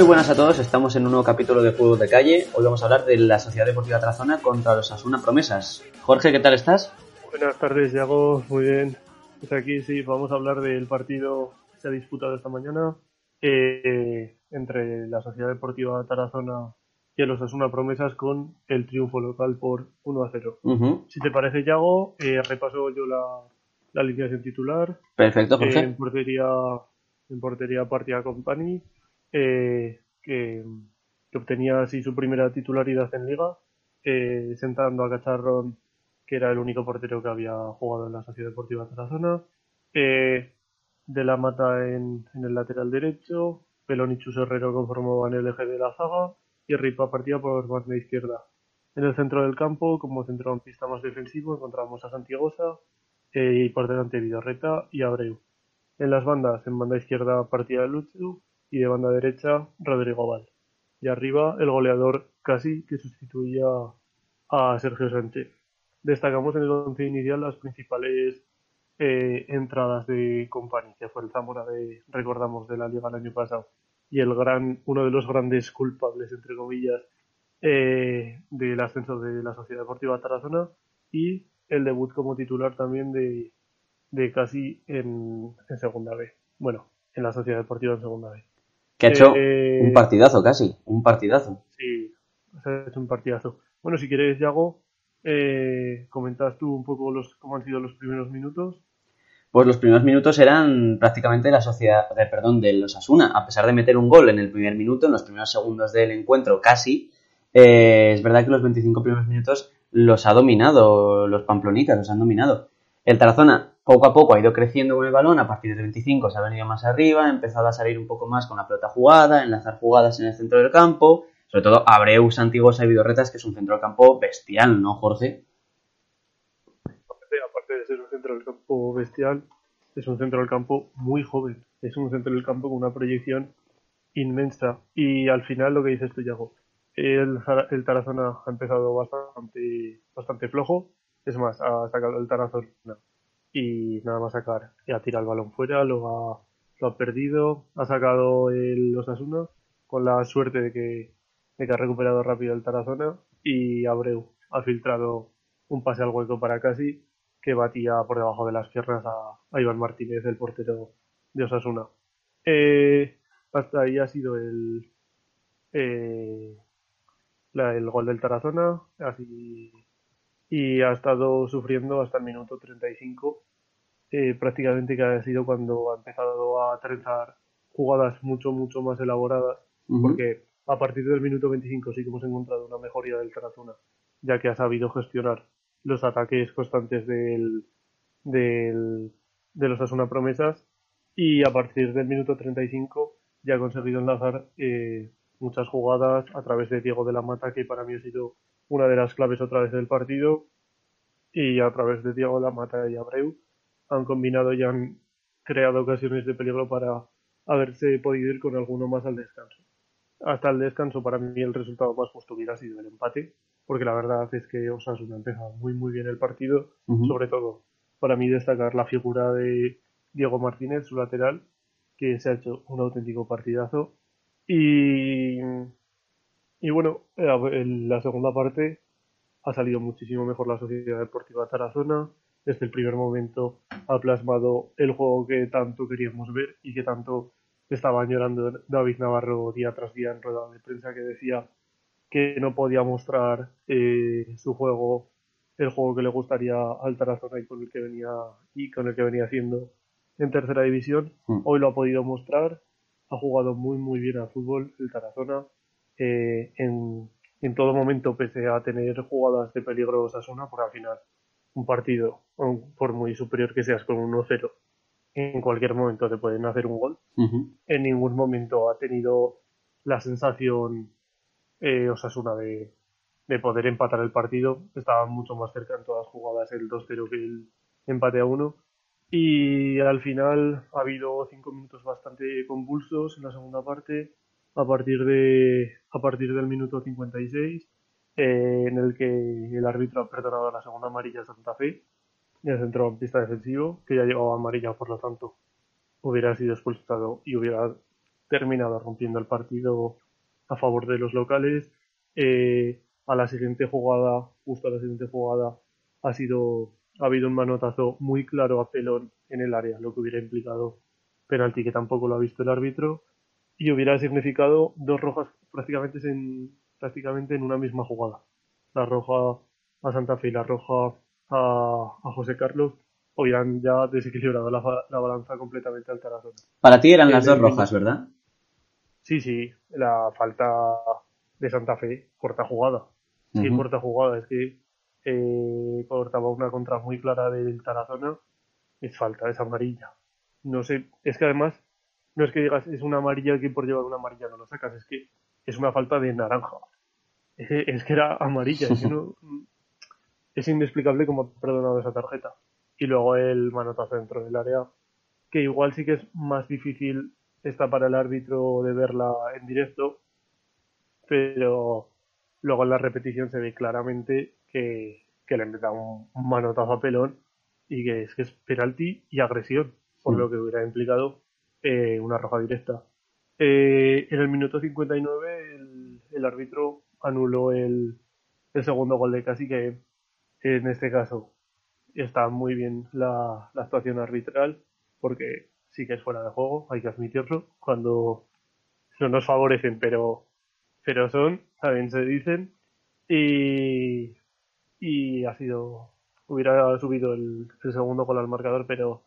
Muy buenas a todos, estamos en un nuevo capítulo de Fútbol de Calle. Hoy vamos a hablar de la Sociedad Deportiva Tarazona contra los Asuna Promesas. Jorge, ¿qué tal estás? Buenas tardes, Yago, muy bien. Pues aquí sí, vamos a hablar del partido que se ha disputado esta mañana eh, entre la Sociedad Deportiva Tarazona y los Asuna Promesas con el triunfo local por 1 a 0. Si te parece, Yago, eh, repaso yo la, la alineación titular. Perfecto, Jorge. en portería, en portería partida Company eh, que, obtenía así su primera titularidad en liga, eh, sentando a Cacharrón, que era el único portero que había jugado en la Sociedad Deportiva Tarazona, eh, de la Mata en, el lateral derecho, Pelón y Chus Herrero conformaban el eje de la zaga y Ripa partía por banda izquierda. En el centro del campo, como centrocampista más defensivo, encontramos a Santiagosa y por delante Vidorreta y Abreu. En las bandas, en banda izquierda partía Luchu y de banda derecha Rodrigo Val. Y arriba el goleador casi que sustituía a Sergio Sánchez. Destacamos en el once inicial las principales eh, entradas de compañía, que fue el Zamora de, recordamos, de la liga el año pasado. Y el gran, uno de los grandes culpables, entre comillas, eh, del ascenso de la Sociedad Deportiva Tarazona y el debut como titular también de, de casi en, en segunda B. Bueno, en la Sociedad Deportiva en segunda B. Que ha hecho eh, un partidazo casi, un partidazo. Sí, ha hecho un partidazo. Bueno, si quieres, Yago, eh, comentas tú un poco los, cómo han sido los primeros minutos. Pues los primeros minutos eran prácticamente la sociedad, de, perdón, de los Asuna. A pesar de meter un gol en el primer minuto, en los primeros segundos del encuentro casi, eh, es verdad que los 25 primeros minutos los ha dominado los pamplonitas, los han dominado. El Tarazona poco a poco ha ido creciendo con el balón, a partir del 25 se ha venido más arriba, ha empezado a salir un poco más con la pelota jugada, enlazar jugadas en el centro del campo, sobre todo Abreu, Santigosa y Vidorretas, que es un centro del campo bestial, ¿no, Jorge? Aparte de ser un centro del campo bestial, es un centro del campo muy joven, es un centro del campo con una proyección inmensa. Y al final lo que dices tú, Yago, el, el Tarazona ha empezado bastante, bastante flojo, es más, ha sacado el Tarazona y nada más sacar, ha tirado el balón fuera, lo ha, lo ha perdido, ha sacado el Osasuna con la suerte de que, de que ha recuperado rápido el Tarazona y Abreu ha filtrado un pase al hueco para casi que batía por debajo de las piernas a, Iván Martínez, el portero de Osasuna. Eh, hasta ahí ha sido el, eh, el gol del Tarazona, así y ha estado sufriendo hasta el minuto 35, eh, prácticamente que ha sido cuando ha empezado a trenzar jugadas mucho, mucho más elaboradas, porque a partir del minuto 25 sí que hemos encontrado una mejoría del Tarazona, ya que ha sabido gestionar los ataques constantes del, del, de los Asuna Promesas y a partir del minuto 35 ya ha conseguido enlazar eh, muchas jugadas a través de Diego de la Mata, que para mí ha sido una de las claves otra vez del partido, y a través de Diego la Mata y Abreu han combinado y han creado ocasiones de peligro para haberse podido ir con alguno más al descanso. Hasta el descanso para mí el resultado más justo hubiera sido el empate, porque la verdad es que Osasuna ha empezado muy muy bien el partido, sobre todo para mí destacar la figura de Diego Martínez, su lateral, que se ha hecho un auténtico partidazo. Y, y bueno, en la segunda parte ha salido muchísimo mejor la Sociedad Deportiva Tarazona. Desde el primer momento ha plasmado el juego que tanto queríamos ver y que tanto estaba añorando David Navarro día tras día en rueda de prensa que decía que no podía mostrar eh, su juego, el juego que le gustaría al Tarazona y con el que venía y con el que venía haciendo en tercera división. Mm. Hoy lo ha podido mostrar, ha jugado muy muy bien al fútbol el Tarazona eh, en en todo momento, pese a tener jugadas de peligro Osasuna, por al final un partido, por muy superior que seas con 1-0, en cualquier momento te pueden hacer un gol. En ningún momento ha tenido la sensación eh, Osasuna de, de, poder empatar el partido. Estaba mucho más cerca en todas las jugadas el 2-0 que el empate a 1. Y al final ha habido cinco minutos bastante convulsos en la segunda parte a partir, de, a partir del minuto 56, eh, en el que el árbitro ha perdonado la segunda amarilla a Santa Fe, y el centrocampista defensivo, que ya llevaba amarilla, por lo tanto, hubiera sido expulsado y hubiera terminado rompiendo el partido a favor de los locales. Eh, a la siguiente jugada, justo a la siguiente jugada, ha sido ha habido un manotazo muy claro a pelón en el área, lo que hubiera implicado penalti que tampoco lo ha visto el árbitro y hubiera significado dos rojas prácticamente en prácticamente en una misma jugada. La roja a Santa Fe y la roja a, a José Carlos hubieran ya desequilibrado la, la balanza completamente al Tarazona. Para ti eran las dos rojas, ¿verdad? Sí, sí, la falta de Santa Fe, corta jugada. Sí, corta jugada, es que eh, cortaba una contra muy clara del Tarazona, es falta, es amarilla. No sé, es que además, no es que digas es una amarilla que por llevar una amarilla no lo sacas, es que es una falta de naranja. Es, que era amarilla, es, es inexplicable cómo ha perdonado esa tarjeta. Y luego el manotazo dentro del área, que igual sí que es más difícil está para el árbitro de verla en directo, pero luego en la repetición se ve claramente que, que le da un, manotazo a pelón y que es que es penalti y agresión, por lo que hubiera implicado eh, una roja directa. Eh, en el minuto 59 el, el árbitro anuló el, el segundo gol de casi que en este caso está muy bien la, actuación arbitral porque sí que es fuera de juego, hay que admitirlo, cuando no nos favorecen, pero, pero son, también se dicen, y, y ha sido, hubiera subido el, segundo gol al marcador, pero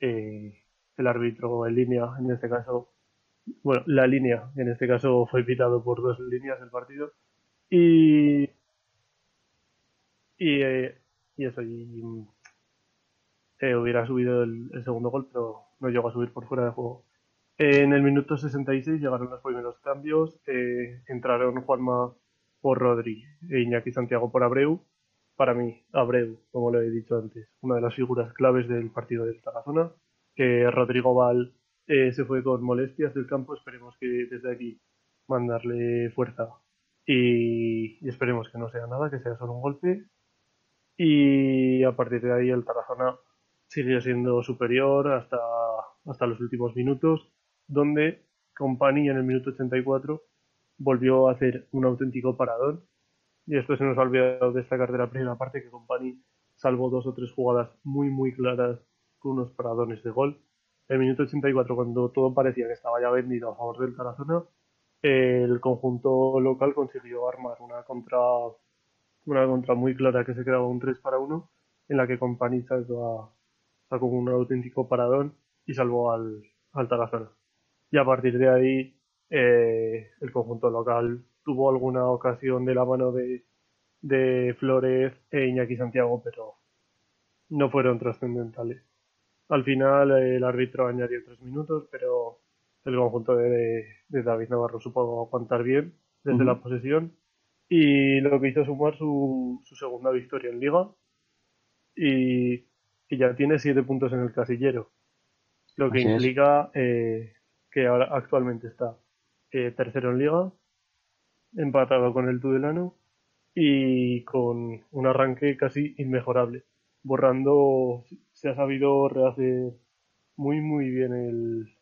eh, el árbitro en línea, en este caso, bueno, la línea, en este caso fue pitado por dos líneas el partido, y, y eh, y eso, y eh, hubiera subido el, segundo gol, pero no llegó a subir por fuera de juego. en el minuto 66 llegaron los primeros cambios, eh, entraron Juanma por Rodri e Iñaki Santiago por Abreu. Para mí, Abreu, como lo he dicho antes, una de las figuras claves del partido de Tarazona. Que Rodrigo Val eh, se fue con molestias del campo, esperemos que desde aquí mandarle fuerza y, esperemos que no sea nada, que sea solo un golpe y a partir de ahí el Tarazona sigue siendo superior hasta, hasta los últimos minutos, donde Company en el minuto 84 volvió a hacer un auténtico paradón. Y esto se nos ha olvidado destacar de la primera parte que Company salvó dos o tres jugadas muy muy claras con unos paradones de gol. En el minuto 84, cuando todo parecía que estaba ya vendido a favor del Tarazona, el conjunto local consiguió armar una contra una contra muy clara que se quedaba un 3 para 1, en la que Company sacó, sacó un auténtico paradón y salvó al, Tarazona. Y a partir de ahí, eh, el conjunto local tuvo alguna ocasión de la mano de Flores e Iñaki Santiago, pero no fueron trascendentales. Al final el árbitro añadió tres minutos, pero el conjunto de, de David Navarro supo aguantar bien desde la posesión. Y lo que hizo sumar su, su segunda victoria en liga. Y, ya tiene siete puntos en el casillero. Lo que implica eh, que ahora actualmente está eh, tercero en liga empatado con el Tudelano y con un arranque casi inmejorable borrando se ha sabido rehacer muy muy bien el,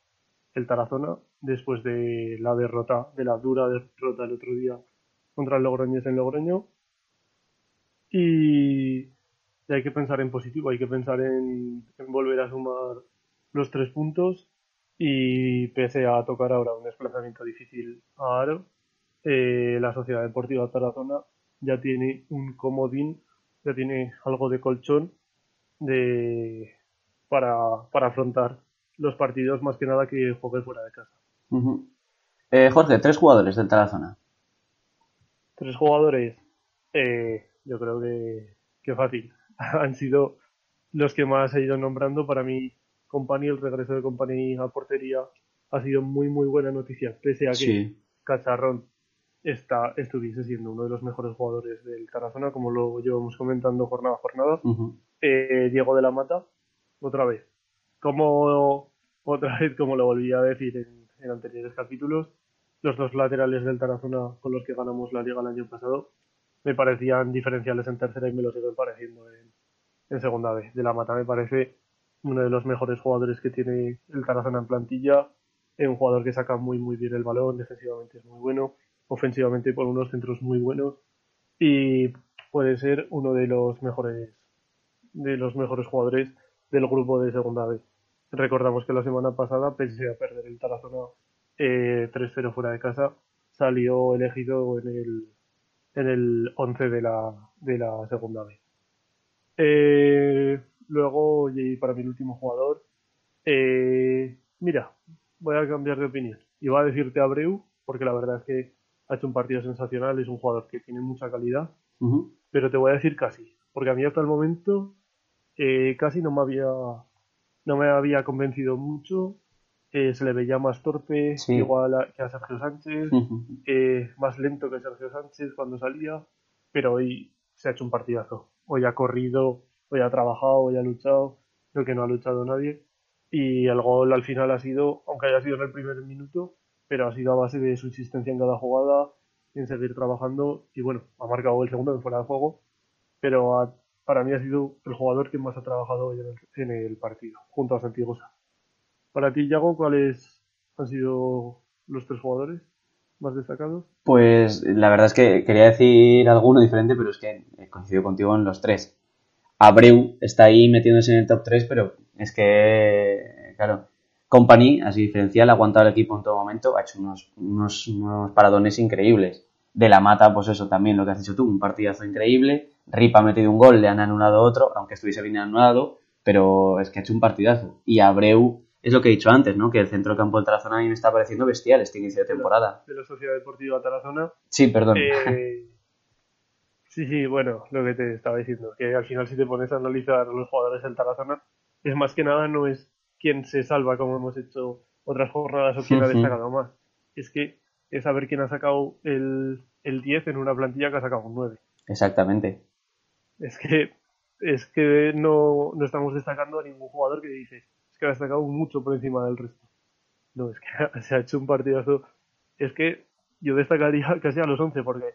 el Tarazona después de la derrota de la dura derrota el otro día contra el Logroñés en Logroño. Y, hay que pensar en positivo, hay que pensar en, volver a sumar los tres puntos y pese a tocar ahora un desplazamiento difícil a Aro, eh, la Sociedad Deportiva Tarazona ya tiene un comodín, ya tiene algo de colchón de, para, afrontar los partidos más que nada que juegue fuera de casa. Eh, Jorge, tres jugadores del Tarazona. Tres jugadores, eh, yo creo que, que fácil. Han sido los que más he ido nombrando. Para mí, Company, el regreso de Company a portería ha sido muy, muy buena noticia. Pese a que Cacharrón está, estuviese siendo uno de los mejores jugadores del Tarazona, como lo llevamos comentando jornada a jornada. Eh, Diego de la Mata, otra vez. Como, otra vez, como lo volví a decir en anteriores capítulos, los dos laterales del Tarazona con los que ganamos la liga el año pasado me parecían diferenciales en tercera y me lo siguen pareciendo en, segunda vez. De la Mata me parece uno de los mejores jugadores que tiene el Tarazona en plantilla. Es un jugador que saca muy muy bien el balón, defensivamente es muy bueno, ofensivamente por unos centros muy buenos y puede ser uno de los mejores de los mejores jugadores del grupo de segunda B. Recordamos que la semana pasada, pese a perder el Tarazona eh, 3-0 fuera de casa, salió elegido en el, en el 11 de la, de la segunda B. Eh, luego, y para mi último jugador, eh, mira, voy a cambiar de opinión. Y voy a decirte Abreu, porque la verdad es que ha hecho un partido sensacional, es un jugador que tiene mucha calidad, pero te voy a decir casi, porque a mí hasta el momento eh, casi no me había no me había convencido mucho. Eh, se le veía más torpe igual que a Sergio Sánchez. Eh, más lento que Sergio Sánchez cuando salía pero hoy se ha hecho un partidazo. Hoy ha corrido hoy ha trabajado hoy ha luchado creo que no ha luchado nadie. Y el gol al final ha sido aunque haya sido en el primer minuto pero ha sido a base de su insistencia en cada jugada en seguir trabajando. Y bueno ha marcado el segundo en fuera de juego pero ha para mí ha sido el jugador que más ha trabajado hoy en el, partido, junto a Santiagosa. Para ti, Yago, ¿cuáles han sido los tres jugadores más destacados? Pues la verdad es que quería decir alguno diferente, pero es que coincido contigo en los tres. Abreu está ahí metiéndose en el top 3, pero es que, claro, Company, así diferencial, ha aguantado el equipo en todo momento, ha hecho unos, unos, unos paradones increíbles. De la mata, pues eso también, lo que has dicho tú, un partidazo increíble. Rip ha metido un gol, le han anulado otro, aunque estuviese bien anulado, pero es que ha hecho un partidazo. Y Abreu, es lo que he dicho antes, ¿no? Que el centro campo del Tarazona a mí me está pareciendo bestial este inicio de temporada. De la Sociedad Deportiva Tarazona. Sí, perdón. Eh, sí, sí, bueno, lo que te estaba diciendo, que al final si te pones a analizar los jugadores del Tarazona, es más que nada no es quién se salva como hemos hecho otras jornadas o quién ha destacado más. Es que es saber quién ha sacado el, el 10 en una plantilla que ha sacado un 9. Exactamente. Es que, es que no, no estamos destacando a ningún jugador que dices, es que ha destacado mucho por encima del resto. No, es que se ha hecho un partidazo. Es que yo destacaría casi a los 11 porque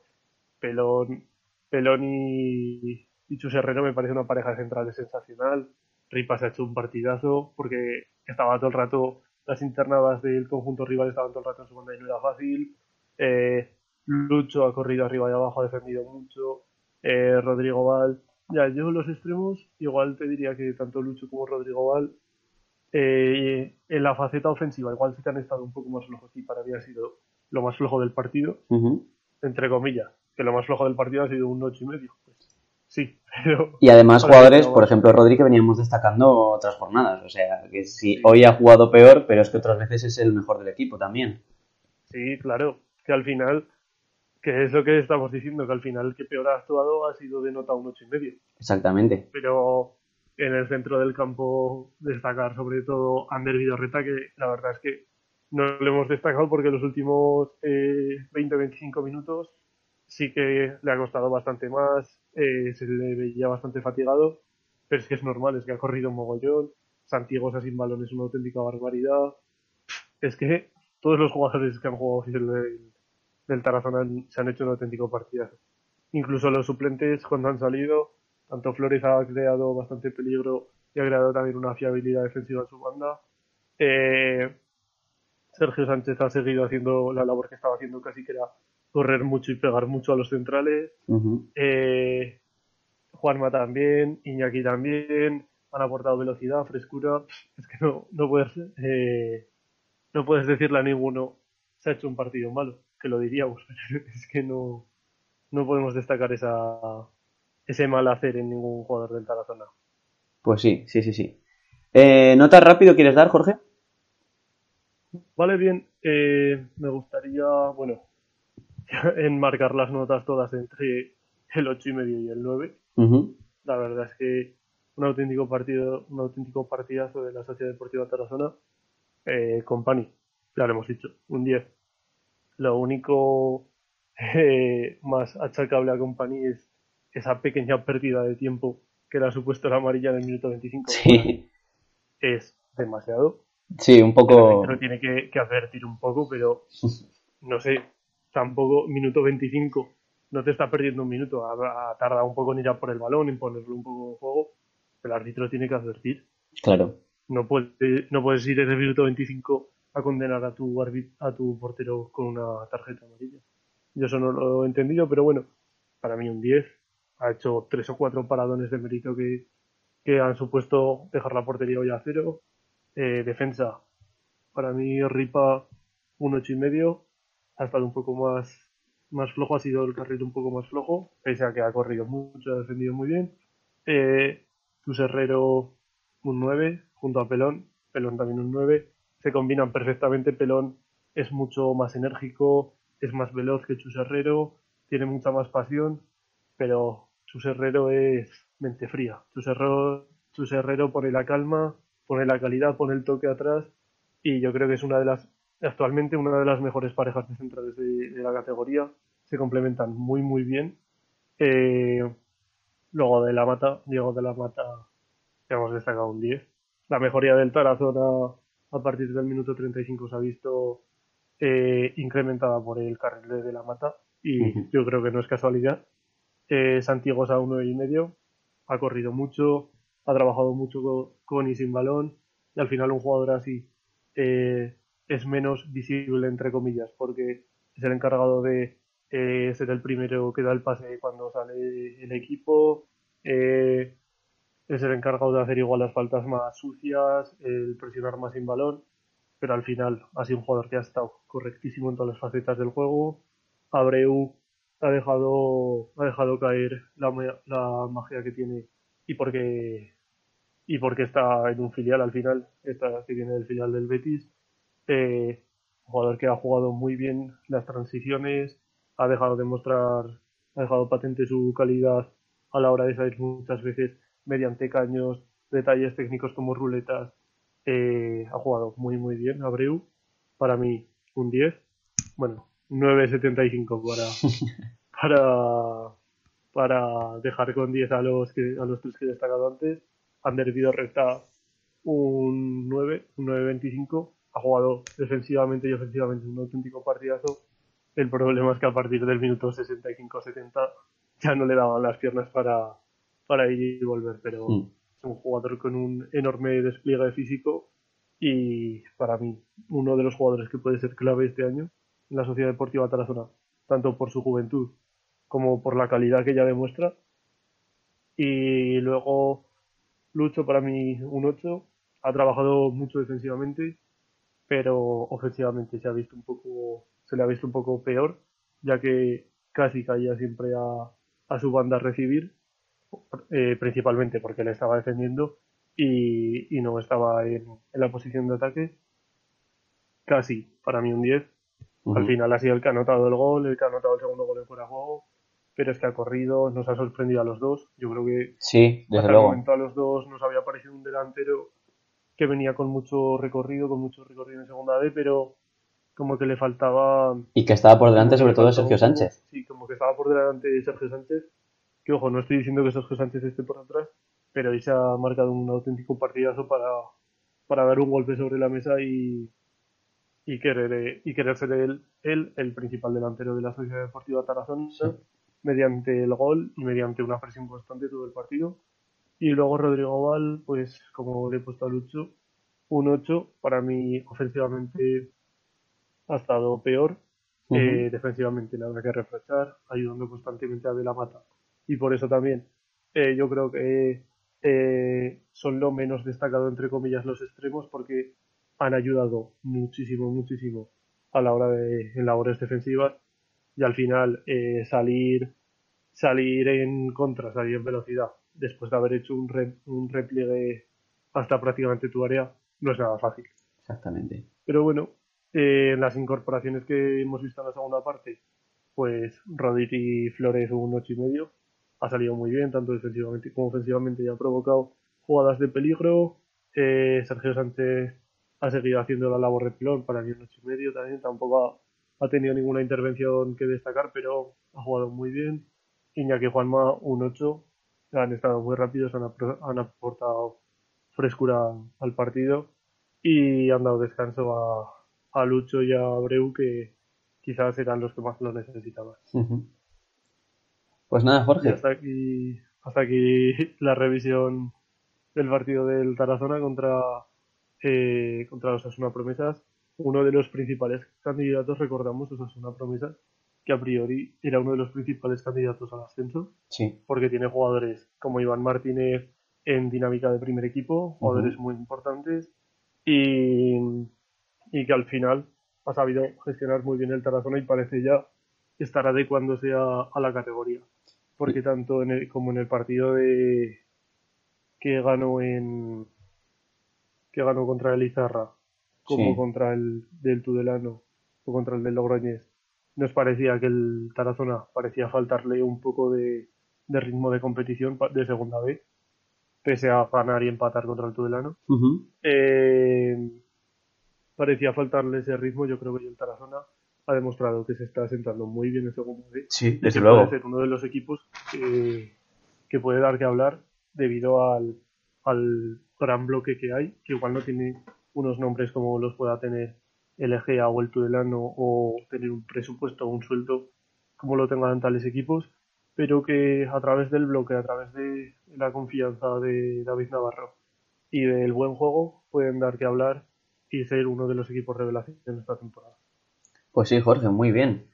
Pelón, Pelón y, y Chus Herrero me parece una pareja central sensacional. Ripa se ha hecho un partidazo porque estaba todo el rato, las internadas del conjunto rival estaban todo el rato en su banda y no era fácil. Eh, Lucho ha corrido arriba y abajo, ha defendido mucho. Eh, Rodrigo Val. Ya, yo los extremos, igual te diría que tanto Lucho como Rodrigo Val, eh, en la faceta ofensiva, igual sí que han estado un poco más flojos y para mí ha sido lo más flojo del partido, entre comillas, que lo más flojo del partido ha sido un 8 y medio. Pues, sí, pero... Y además jugadores, por ejemplo, Rodri que veníamos destacando otras jornadas, o sea, que si hoy ha jugado peor, pero es que otras veces es el mejor del equipo también. Sí, claro, que al final que es lo que estamos diciendo, que al final el que peor ha actuado ha sido de nota un ocho y medio. Exactamente. Pero en el centro del campo destacar sobre todo Ander Vidorreta, que la verdad es que no lo hemos destacado porque los últimos eh, 20-25 minutos sí que le ha costado bastante más, eh, se le veía bastante fatigado, pero es que es normal, es que ha corrido un mogollón, Santiago sin balón es una auténtica barbaridad, es que todos los jugadores que han jugado el, del Tarazona se han hecho un auténtico partido. Incluso los suplentes cuando han salido, tanto Flores ha creado bastante peligro y ha creado también una fiabilidad defensiva en su banda. Eh, Sergio Sánchez ha seguido haciendo la labor que estaba haciendo casi que era correr mucho y pegar mucho a los centrales. Eh, Juanma también, Iñaki también, han aportado velocidad, frescura. Es que no, no puedes eh, no puedes decirle a ninguno se ha hecho un partido malo que lo diríamos, es que no, no podemos destacar esa, ese mal hacer en ningún jugador del Tarazona. Pues sí, sí, sí, sí. Eh, ¿Nota rápido quieres dar, Jorge? Vale, bien. Eh, me gustaría, bueno, enmarcar las notas todas entre el 8 y medio y el 9. La verdad es que un auténtico partido, un auténtico partidazo de la Sociedad Deportiva Tarazona. Eh, Company, ya lo hemos dicho, un 10. Lo único eh, más achacable a Company es esa pequeña pérdida de tiempo que era supuesto la amarilla en el minuto 25. Sí. Es demasiado. Sí, un poco. Pero tiene que, que advertir un poco, pero no sé, tampoco minuto 25 no te está perdiendo un minuto, ha, tardado un poco en ir a por el balón, en ponerlo un poco en juego. El árbitro tiene que advertir. Claro. No, puede, no puedes ir en el minuto 25 a condenar a tu, a tu portero con una tarjeta amarilla. Yo eso no lo he entendido, pero bueno, para mí un 10. Ha hecho tres o cuatro paradones de mérito que, que han supuesto dejar la portería hoy a cero. Eh, defensa, para mí Ripa un ocho y medio. Ha estado un poco más, más flojo, ha sido el carril un poco más flojo, pese a que ha corrido mucho, ha defendido muy bien. Eh, Herrero un 9, junto a Pelón. Pelón también un 9. Se combinan perfectamente. Pelón es mucho más enérgico, es más veloz que Chus Herrero, tiene mucha más pasión, pero Chus Herrero es mente fría. Chus Herrero, Chus Herrero pone la calma, pone la calidad, pone el toque atrás y yo creo que es una de las, actualmente una de las mejores parejas de centrales de, la categoría. Se complementan muy muy bien. Eh, luego de la mata, Diego de la mata, hemos destacado un 10. La mejoría del Tarazona a partir del minuto 35 se ha visto eh, incrementada por el carril de la mata y yo creo que no es casualidad. Eh, Santiago a uno y medio, ha corrido mucho, ha trabajado mucho con, y sin balón y al final un jugador así eh, es menos visible entre comillas porque es el encargado de eh, ser el primero que da el pase cuando sale el equipo, eh, es el encargado de hacer igual las faltas más sucias, el presionar más sin balón, pero al final ha sido un jugador que ha estado correctísimo en todas las facetas del juego. Abreu ha dejado, ha dejado caer la, la magia que tiene y porque y porque está en un filial al final, está, que viene del filial del Betis. Eh, un jugador que ha jugado muy bien las transiciones, ha dejado de mostrar, ha dejado patente su calidad a la hora de salir muchas veces mediante caños, detalles técnicos como ruletas. Eh, ha jugado muy muy bien Abreu. Para mí un 10. Bueno, 9.75 para, para, para dejar con 10 a los, que, a los tres que he destacado antes. Ander Vidorreta un 9, un 9.25. Ha jugado defensivamente y ofensivamente un auténtico partidazo. El problema es que a partir del minuto 65-70 ya no le daban las piernas para, para ir y volver, pero mm. es un jugador con un enorme despliegue físico y para mí uno de los jugadores que puede ser clave este año en la Sociedad Deportiva Tarazona, tanto por su juventud como por la calidad que ella demuestra. Y luego Lucho para mí un 8, ha trabajado mucho defensivamente, pero ofensivamente se ha visto un poco se le ha visto un poco peor, ya que casi caía siempre a, a su banda a recibir eh, principalmente porque le estaba defendiendo y, no estaba en, la posición de ataque. Casi, para mí un 10. Al final ha sido el que ha anotado el gol, el que ha anotado el segundo gol en fuera de juego, pero es que ha corrido, nos ha sorprendido a los dos. Yo creo que sí, desde luego. momento a los dos nos había parecido un delantero que venía con mucho recorrido, con mucho recorrido en segunda D, pero como que le faltaba... Y que estaba por delante sobre todo Sergio Sánchez. Sí, como que estaba por delante de Sergio Sánchez que ojo, no estoy diciendo que Sergio Sánchez esté por atrás, pero ahí se ha marcado un auténtico partidazo para, para dar un golpe sobre la mesa y, y querer, y querer ser él, el principal delantero de la Sociedad Deportiva Tarazona mediante el gol y mediante una presión constante todo el partido. Y luego Rodrigo Val, pues como le he puesto a Lucho, un 8, para mí ofensivamente ha estado peor, eh, defensivamente nada que reprochar, ayudando constantemente a De la Mata y por eso también eh, yo creo que eh, son lo menos destacado entre comillas los extremos porque han ayudado muchísimo, muchísimo a la hora de en labores defensivas y al final eh, salir salir en contra, salir en velocidad después de haber hecho un, un repliegue hasta prácticamente tu área no es nada fácil. Exactamente. Pero bueno, en las incorporaciones que hemos visto en la segunda parte, pues Rodri y Flores un ocho y medio, ha salido muy bien, tanto defensivamente como ofensivamente, y ha provocado jugadas de peligro. Eh, Sergio Sánchez ha seguido haciendo la labor de pilón para el 8 y medio también, tampoco ha, tenido ninguna intervención que destacar, pero ha jugado muy bien. Iñaki Juanma, un 8, han estado muy rápidos, han, han aportado frescura al partido y han dado descanso a, a Lucho y a Breu, que quizás eran los que más lo necesitaban. Pues nada, Jorge. hasta aquí, hasta aquí la revisión del partido del Tarazona contra, eh, contra los Asuna Promesas. uno de los principales candidatos, recordamos, eso es una promesa, que a priori era uno de los principales candidatos al ascenso, Sí. porque tiene jugadores como Iván Martínez en dinámica de primer equipo, jugadores muy importantes, y, y que al final ha sabido gestionar muy bien el Tarazona y parece ya estar adecuándose a, a la categoría. Porque tanto en el, como en el partido de que ganó en que ganó contra el Izarra como Sí. contra el del Tudelano o contra el del Logroñés nos parecía que el Tarazona parecía faltarle un poco de, de ritmo de competición de segunda B pese a ganar y empatar contra el Tudelano eh, parecía faltarle ese ritmo. Yo creo que el Tarazona ha demostrado que se está sentando muy bien en segunda B. Sí, y desde luego. puede ser uno de los equipos que, que puede dar que hablar debido al, al gran bloque que hay, que igual no tiene unos nombres como los pueda tener el Egea o el Tudelano o tener un presupuesto o un sueldo como lo tengan tales equipos, pero que a través del bloque, a través de la confianza de David Navarro y del buen juego pueden dar que hablar y ser uno de los equipos revelación en esta temporada. Pues sí, Jorge, muy bien.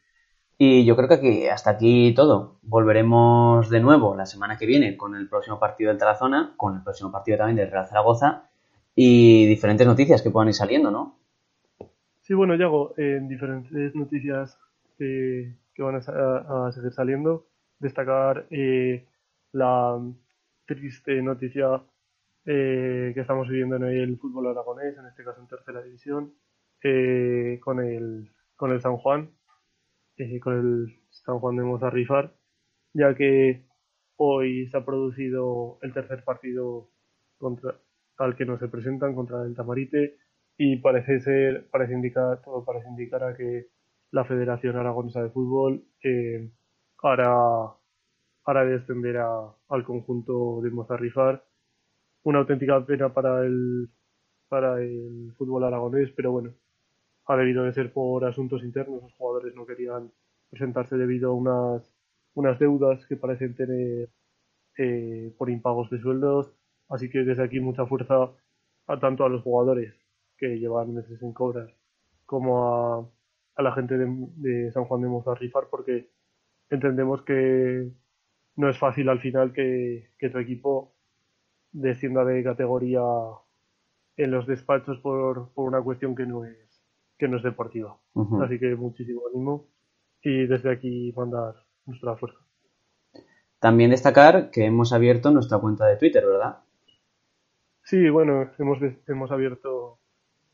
Y yo creo que aquí, hasta aquí todo. Volveremos de nuevo la semana que viene con el próximo partido del Tarazona, con el próximo partido también del Real Zaragoza y diferentes noticias que puedan ir saliendo, ¿no? Sí, bueno, Yago, en diferentes noticias que, van a seguir saliendo, destacar eh, la triste noticia eh, que estamos viviendo en el fútbol aragonés, en este caso en tercera división, eh, con el con el San Juan, eh, con el San Juan de Mozarrifar, ya que hoy se ha producido el tercer partido contra al que no se presentan contra el Tamarite y parece ser, parece indicar, todo parece indicar a que la Federación Aragonesa de Fútbol eh, hará, hará descender a- al conjunto de Mozarrifar. Una auténtica pena para el, para el fútbol aragonés, pero bueno, ha debido de ser por asuntos internos. Los jugadores no querían presentarse debido a unas, unas deudas que parecen tener eh, por impagos de sueldos. Así que desde aquí mucha fuerza a tanto a los jugadores que llevan meses sin cobrar como a, a la gente de, de San Juan de Mozarrifar porque entendemos que no es fácil al final que, que tu equipo descienda de categoría en los despachos por, por una cuestión que no es que no es deportiva. Así que muchísimo ánimo y desde aquí mandar nuestra fuerza. También destacar que hemos abierto nuestra cuenta de Twitter, ¿verdad? Sí, bueno, hemos, hemos abierto,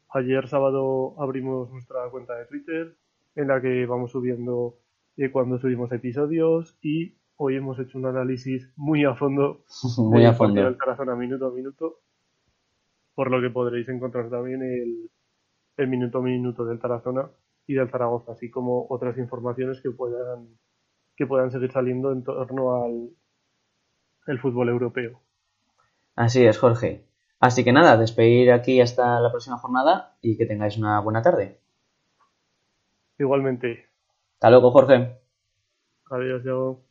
ayer sábado abrimos nuestra cuenta de Twitter en la que vamos subiendo eh, cuando subimos episodios y hoy hemos hecho un análisis muy a fondo Muy a fondo. partido del Tarazona minuto a minuto, por lo que podréis encontrar también el, el minuto a minuto del Tarazona y del Zaragoza, así como otras informaciones que puedan que puedan seguir saliendo en torno al el fútbol europeo. Así es, Jorge. Así que nada, despedir aquí hasta la próxima jornada y que tengáis una buena tarde. Igualmente, Hasta luego, Jorge. adiós, Diego.